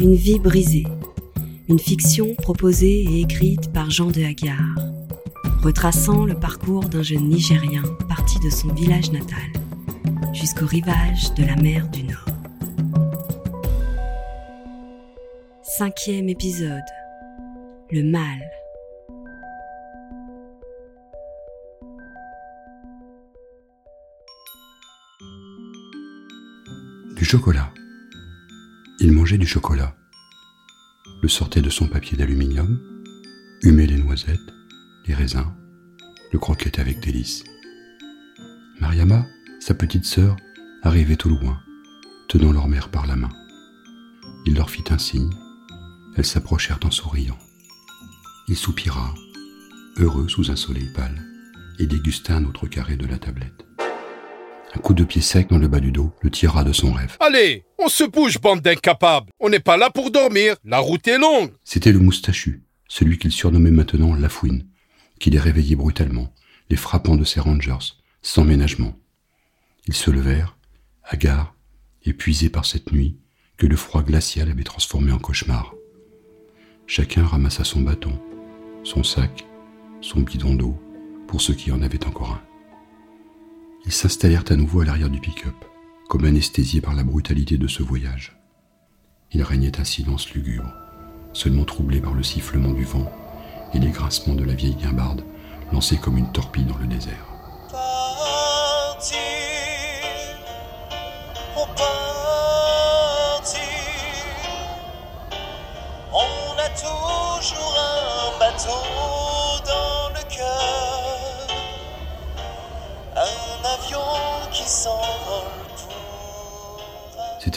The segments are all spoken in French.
Une vie brisée. Une fiction proposée et écrite par Jean de Hagar, retraçant le parcours d'un jeune Nigérien parti de son village natal jusqu'au rivage de la mer du Nord. Cinquième épisode. Le mal. Du chocolat. Il mangeait du chocolat, le sortait de son papier d'aluminium, humait les noisettes, les raisins, le croquait avec délice. Mariama, sa petite sœur, arrivait au loin, tenant leur mère par la main. Il leur fit un signe, elles s'approchèrent en souriant. Il soupira, heureux sous un soleil pâle, et dégusta un autre carré de la tablette. Un coup de pied sec dans le bas du dos le tira de son rêve. Allez, on se bouge, bande d'incapables. On n'est pas là pour dormir. La route est longue. C'était le moustachu, celui qu'il surnommait maintenant La Fouine, qui les réveillait brutalement, les frappant de ses rangers, sans ménagement. Ils se levèrent, hagards, épuisés par cette nuit que le froid glacial avait transformé en cauchemar. Chacun ramassa son bâton, son sac, son bidon d'eau, pour ceux qui en avaient encore un. Ils s'installèrent à nouveau à l'arrière du pick-up, comme anesthésiés par la brutalité de ce voyage. Il régnait un silence lugubre, seulement troublé par le sifflement du vent et les grincements de la vieille guimbarde lancée comme une torpille dans le désert.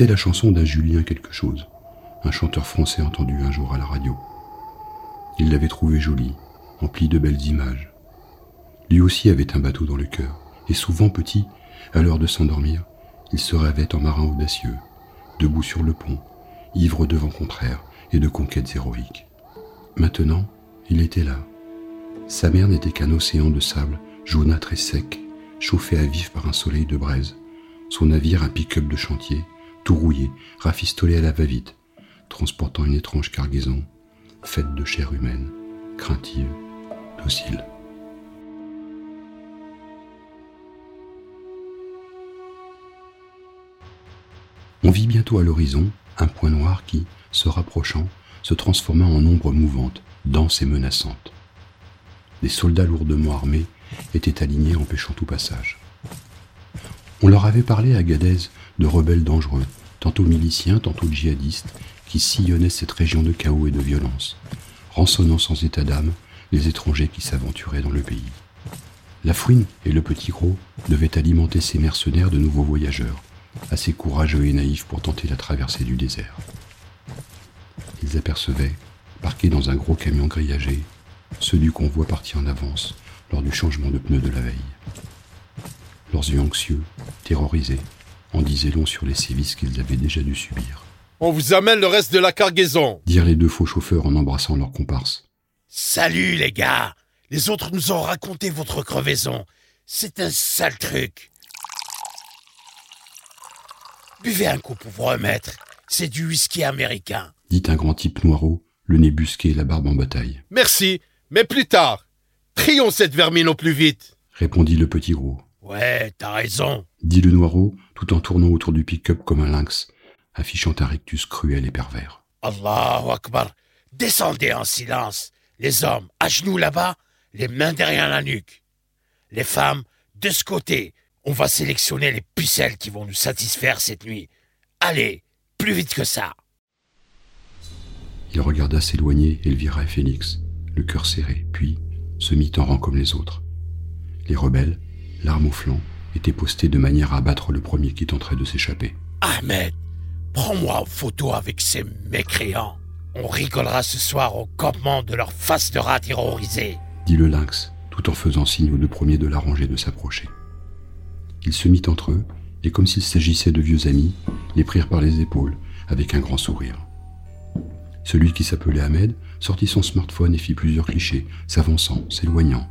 C'était la chanson d'un Julien quelque chose, un chanteur français entendu un jour à la radio. Il l'avait trouvée jolie, emplie de belles images. Lui aussi avait un bateau dans le cœur, et souvent petit, à l'heure de s'endormir, il se rêvait en marin audacieux, debout sur le pont, ivre de vents contraires et de conquêtes héroïques. Maintenant, il était là. Sa mer n'était qu'un océan de sable, jaunâtre et sec, chauffé à vif par un soleil de braise. Son navire un pick-up de chantier, tout rouillé, rafistolé à la va-vite, transportant une étrange cargaison, faite de chair humaine, craintive, docile. On vit bientôt à l'horizon un point noir qui, se rapprochant, se transforma en ombre mouvante, dense et menaçante. Des soldats lourdement armés étaient alignés empêchant tout passage. On leur avait parlé à Gadez de rebelles dangereux, tantôt miliciens, tantôt djihadistes, qui sillonnaient cette région de chaos et de violence, rançonnant sans état d'âme les étrangers qui s'aventuraient dans le pays. La fouine et le petit gros devaient alimenter ces mercenaires de nouveaux voyageurs, assez courageux et naïfs pour tenter la traversée du désert. Ils apercevaient, parqués dans un gros camion grillagé, ceux du convoi partis en avance lors du changement de pneus de la veille. Leurs yeux anxieux, terrorisés, en disaient long sur les sévices qu'ils avaient déjà dû subir. On vous amène le reste de la cargaison. Dirent les deux faux chauffeurs en embrassant leur comparse. Salut les gars Les autres nous ont raconté votre crevaison. C'est un sale truc. Buvez un coup pour vous remettre. C'est du whisky américain. Dit un grand type noirot, le nez busqué et la barbe en bataille. Merci, mais plus tard. Trions cette vermine au plus vite. Répondit le petit gros. Ouais, t'as raison. Dit le noirot, tout en tournant autour du pick-up comme un lynx, affichant un rectus cruel et pervers. Allahu Akbar. Descendez en silence. Les hommes, à genoux là-bas, les mains derrière la nuque. Les femmes, de ce côté. On va sélectionner les pucelles qui vont nous satisfaire cette nuit. Allez, plus vite que ça. Il regarda s'éloigner Elvira et Félix, le cœur serré, puis se mit en rang comme les autres. Les rebelles, l'arme au flanc, étaient postés de manière à abattre le premier qui tenterait de s'échapper. Ahmed, prends-moi en photo avec ces mécréants. On rigolera ce soir au campement de leur face de rat terrorisée. Dit le lynx, tout en faisant signe aux deux premiers de l'arranger de s'approcher. Il se mit entre eux, et comme s'il s'agissait de vieux amis, les prirent par les épaules, avec un grand sourire. Celui qui s'appelait Ahmed sortit son smartphone et fit plusieurs clichés, s'avançant, s'éloignant.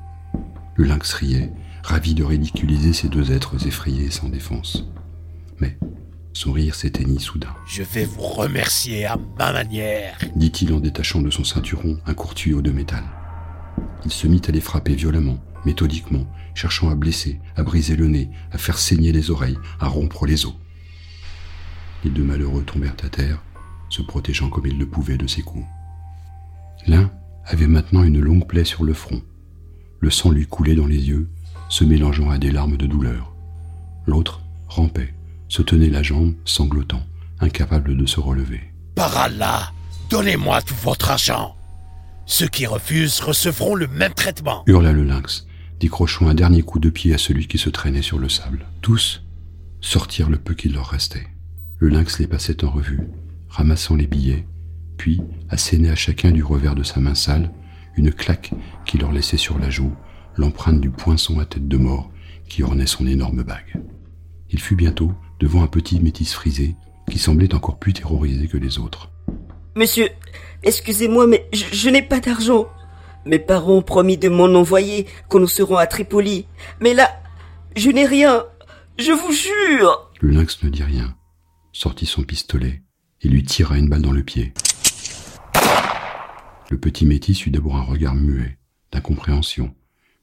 Le lynx riait, ravi de ridiculiser ces deux êtres effrayés et sans défense. Mais, Son rire s'éteignit soudain. Je vais vous remercier à ma manière. dit-il en détachant de son ceinturon un court tuyau de métal. Il se mit à les frapper violemment, méthodiquement, cherchant à blesser, à briser le nez, à faire saigner les oreilles, à rompre les os. Les deux malheureux tombèrent à terre, se protégeant comme ils le pouvaient de ses coups. L'un avait maintenant une longue plaie sur le front. Le sang lui coulait dans les yeux, se mélangeant à des larmes de douleur. L'autre rampait, se tenait la jambe, sanglotant, incapable de se relever. Par Allah, donnez-moi tout votre argent. Ceux qui refusent recevront le même traitement. hurla le lynx, décrochant un dernier coup de pied à celui qui se traînait sur le sable. Tous sortirent le peu qu'il leur restait. Le lynx les passait en revue, ramassant les billets, puis assénait à chacun du revers de sa main sale une claque qui leur laissait sur la joue l'empreinte du poinçon à tête de mort qui ornait son énorme bague. Il fut bientôt devant un petit métis frisé qui semblait encore plus terrorisé que les autres. Monsieur, excusez-moi, mais je, je n'ai pas d'argent. Mes parents ont promis de m'en envoyer quand nous serons à Tripoli. Mais là, je n'ai rien. Je vous jure. Le lynx ne dit rien, sortit son pistolet et lui tira une balle dans le pied. Le petit métis eut d'abord un regard muet, d'incompréhension,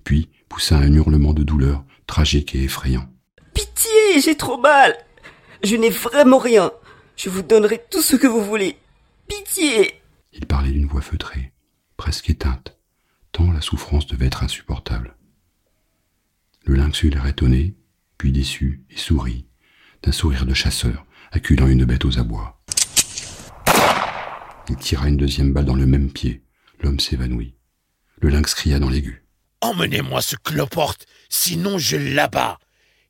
puis poussa un hurlement de douleur tragique et effrayant. Pitié, j'ai trop mal. Je n'ai vraiment rien. Je vous donnerai tout ce que vous voulez. Pitié. Il parlait d'une voix feutrée, presque éteinte, tant la souffrance devait être insupportable. Le lynx eut l'air étonné, puis déçu, et sourit, d'un sourire de chasseur, acculant une bête aux abois. Il tira une deuxième balle dans le même pied. L'homme s'évanouit. Le lynx cria dans l'aigu. Emmenez-moi ce cloporte, sinon je l'abats.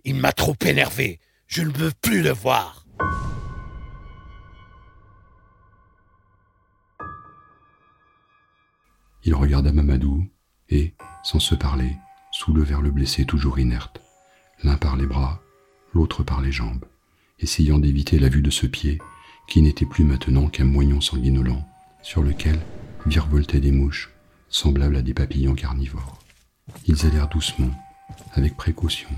Il m'a trop énervé. Je ne veux plus le voir. Il regarda Mamadou et, sans se parler, soulevèrent le blessé toujours inerte, l'un par les bras, l'autre par les jambes, essayant d'éviter la vue de ce pied qui n'était plus maintenant qu'un moignon sanguinolent sur lequel virevoltaient des mouches semblables à des papillons carnivores. Ils allèrent doucement, avec précaution,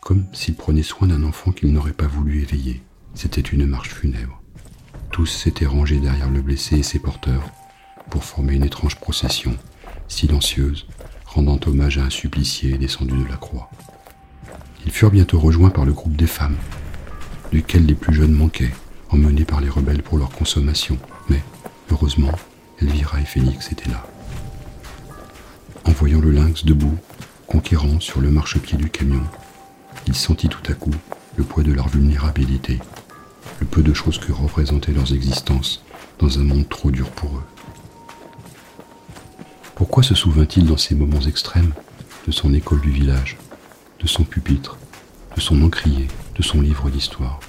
comme s'ils prenaient soin d'un enfant qu'ils n'auraient pas voulu éveiller. C'était une marche funèbre. Tous s'étaient rangés derrière le blessé et ses porteurs pour former une étrange procession, silencieuse, rendant hommage à un supplicié descendu de la croix. Ils furent bientôt rejoints par le groupe des femmes, duquel les plus jeunes manquaient, emmenés par les rebelles pour leur consommation. Mais, heureusement, Elvira et Félix étaient là. Voyant le lynx debout, conquérant sur le marchepied du camion, il sentit tout à coup le poids de leur vulnérabilité, le peu de choses que représentaient leurs existences dans un monde trop dur pour eux. Pourquoi se souvint-il dans ces moments extrêmes de son école du village, de son pupitre, de son encrier, de son livre d'histoire?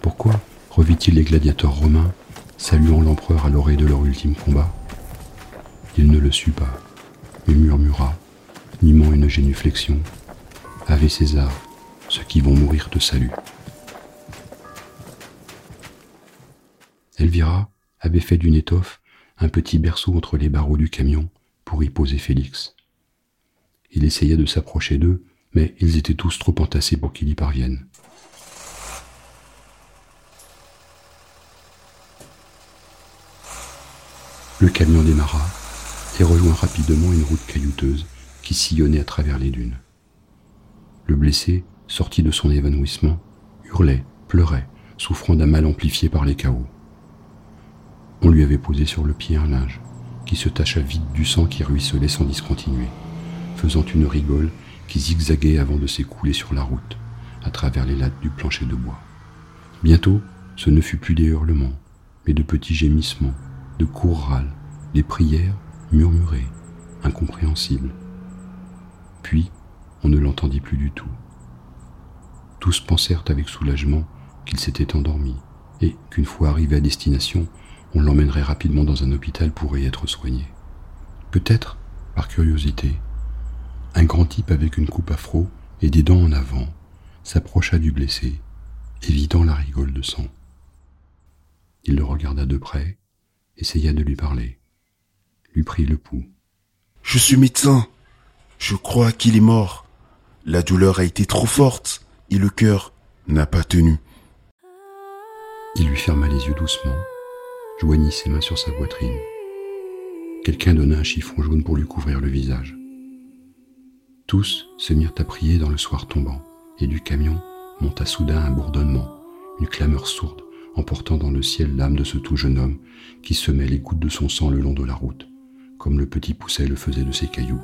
Pourquoi revit-il les gladiateurs romains, saluant l'empereur à l'oreille de leur ultime combat? Il ne le sut pas, mais murmura, nimant une génuflexion Ave César, ceux qui vont mourir de salut. Elvira avait fait d'une étoffe un petit berceau entre les barreaux du camion pour y poser Félix. Il essayait de s'approcher d'eux, mais ils étaient tous trop entassés pour qu'il y parvienne. Le camion démarra et rejoint rapidement une route caillouteuse qui sillonnait à travers les dunes. Le blessé, sorti de son évanouissement, hurlait, pleurait, souffrant d'un mal amplifié par les chaos. On lui avait posé sur le pied un linge, qui se tacha vite du sang qui ruisselait sans discontinuer, faisant une rigole qui zigzaguait avant de s'écouler sur la route, à travers les lattes du plancher de bois. Bientôt, ce ne fut plus des hurlements, mais de petits gémissements, de courts râles, des prières murmurées, incompréhensibles. Puis, on ne l'entendit plus du tout. Tous pensèrent avec soulagement qu'il s'était endormi, et qu'une fois arrivé à destination, on l'emmènerait rapidement dans un hôpital pour y être soigné. Peut-être, par curiosité, un grand type avec une coupe afro et des dents en avant s'approcha du blessé, évitant la rigole de sang. Il le regarda de près, essaya de lui parler, lui prit le pouls. Je suis médecin. Je crois qu'il est mort. La douleur a été trop forte et le cœur n'a pas tenu. Il lui ferma les yeux doucement, joignit ses mains sur sa poitrine. Quelqu'un donna un chiffon jaune pour lui couvrir le visage. Tous se mirent à prier dans le soir tombant, et du camion monta soudain un bourdonnement, une clameur sourde, emportant dans le ciel l'âme de ce tout jeune homme qui semait les gouttes de son sang le long de la route, comme le petit pousset le faisait de ses cailloux,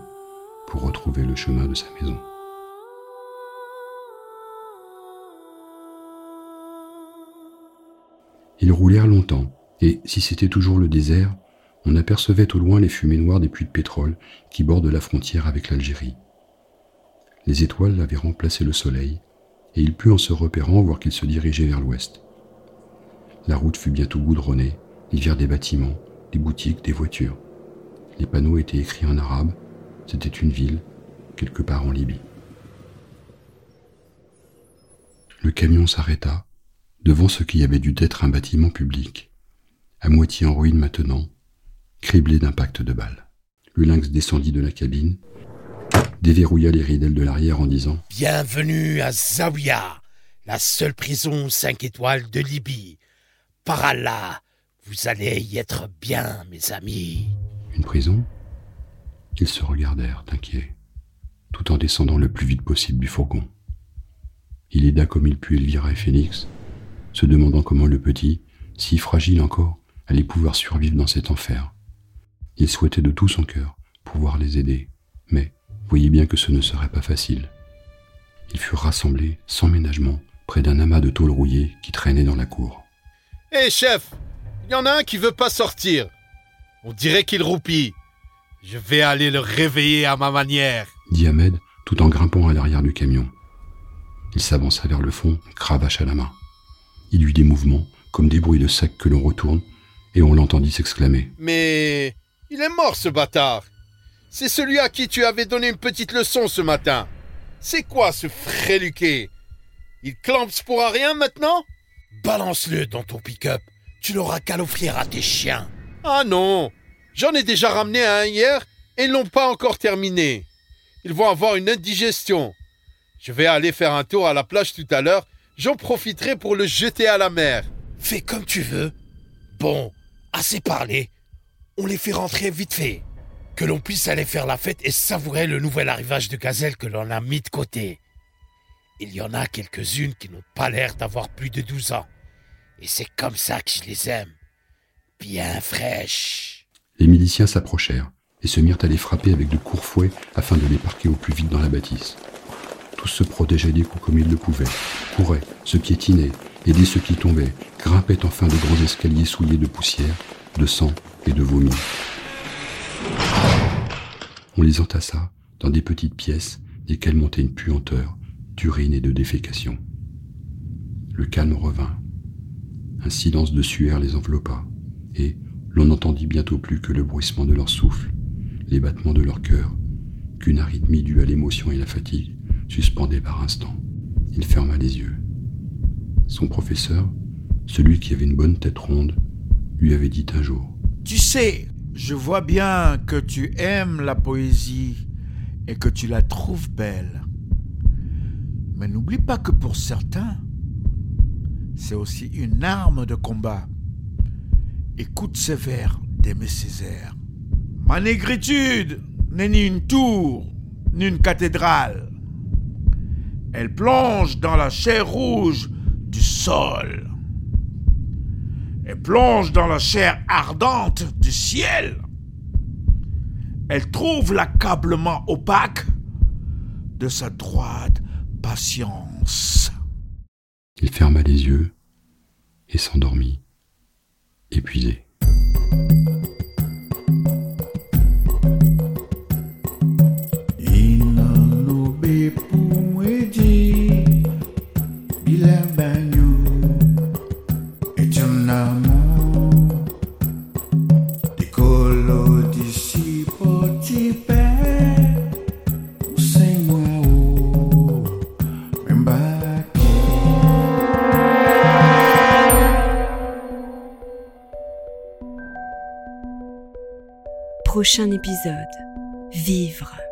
pour retrouver le chemin de sa maison. Ils roulèrent longtemps, et si c'était toujours le désert, on apercevait au loin les fumées noires des puits de pétrole qui bordent la frontière avec l'Algérie. Les étoiles avaient remplacé le soleil, et il put en se repérant voir qu'il se dirigeait vers l'ouest. La route fut bientôt goudronnée, ils virent des bâtiments, des boutiques, des voitures. Les panneaux étaient écrits en arabe, c'était une ville, quelque part en Libye. Le camion s'arrêta devant ce qui avait dû être un bâtiment public, à moitié en ruine maintenant, criblé d'impacts de balles. Le lynx descendit de la cabine, déverrouilla les ridelles de l'arrière en disant Bienvenue à Zawiya, la seule prison 5 étoiles de Libye. Par Allah, vous allez y être bien, mes amis. Une prison? Ils se regardèrent, inquiets, tout en descendant le plus vite possible du fourgon. Il aida comme il put Elvira et Félix, se demandant comment le petit, si fragile encore, allait pouvoir survivre dans cet enfer. Il souhaitait de tout son cœur pouvoir les aider, mais voyait bien que ce ne serait pas facile. Ils furent rassemblés, sans ménagement, près d'un amas de tôle rouillée qui traînait dans la cour. Hé chef, il y en a un qui veut pas sortir. On dirait qu'il roupille. Je vais aller le réveiller à ma manière. dit Ahmed, tout en grimpant à l'arrière du camion. Il s'avança vers le fond, cravache à la main. Il eut des mouvements, comme des bruits de sacs que l'on retourne, et on l'entendit s'exclamer. Mais il est mort ce bâtard. C'est celui à qui tu avais donné une petite leçon ce matin. C'est quoi ce fréluqué Il clamps pour rien maintenant? Balance-le dans ton pick-up. Tu l'auras qu'à l'offrir à tes chiens. Ah non J'en ai déjà ramené un hier et ils n'ont pas encore terminé. Ils vont avoir une indigestion. Je vais aller faire un tour à la plage tout à l'heure. J'en profiterai pour le jeter à la mer. Fais comme tu veux. Bon, assez parlé. On les fait rentrer vite fait. Que l'on puisse aller faire la fête et savourer le nouvel arrivage de gazelle que l'on a mis de côté. Il y en a quelques-unes qui n'ont pas l'air d'avoir plus de 12 ans. Et c'est comme ça que je les aime. Bien fraîches. Les miliciens s'approchèrent et se mirent à les frapper avec de courts fouets afin de les parquer au plus vite dans la bâtisse. Tous se protégeaient des coups comme ils le pouvaient, couraient, se piétinaient, aidaient ceux qui tombaient, grimpaient enfin de grands escaliers souillés de poussière, de sang et de vomi. On les entassa dans des petites pièces desquelles montait une puanteur d'urine et de défécation. Le calme revint. Un silence de sueur les enveloppa, et l'on n'entendit bientôt plus que le bruissement de leur souffle, les battements de leur cœur, qu'une arythmie due à l'émotion et la fatigue suspendait par instants. Il ferma les yeux. Son professeur, celui qui avait une bonne tête ronde, lui avait dit un jour Tu sais, je vois bien que tu aimes la poésie et que tu la trouves belle. Mais n'oublie pas que pour certains, c'est aussi une arme de combat. Écoute ces vers d'Aimé Césaire. Ma négritude n'est ni une tour, ni une cathédrale. Elle plonge dans la chair rouge du sol. Elle plonge dans la chair ardente du ciel. Elle trouve l'accablement opaque de sa droite patience. Il ferma les yeux et s'endormit, épuisé. Épisode. Vivre.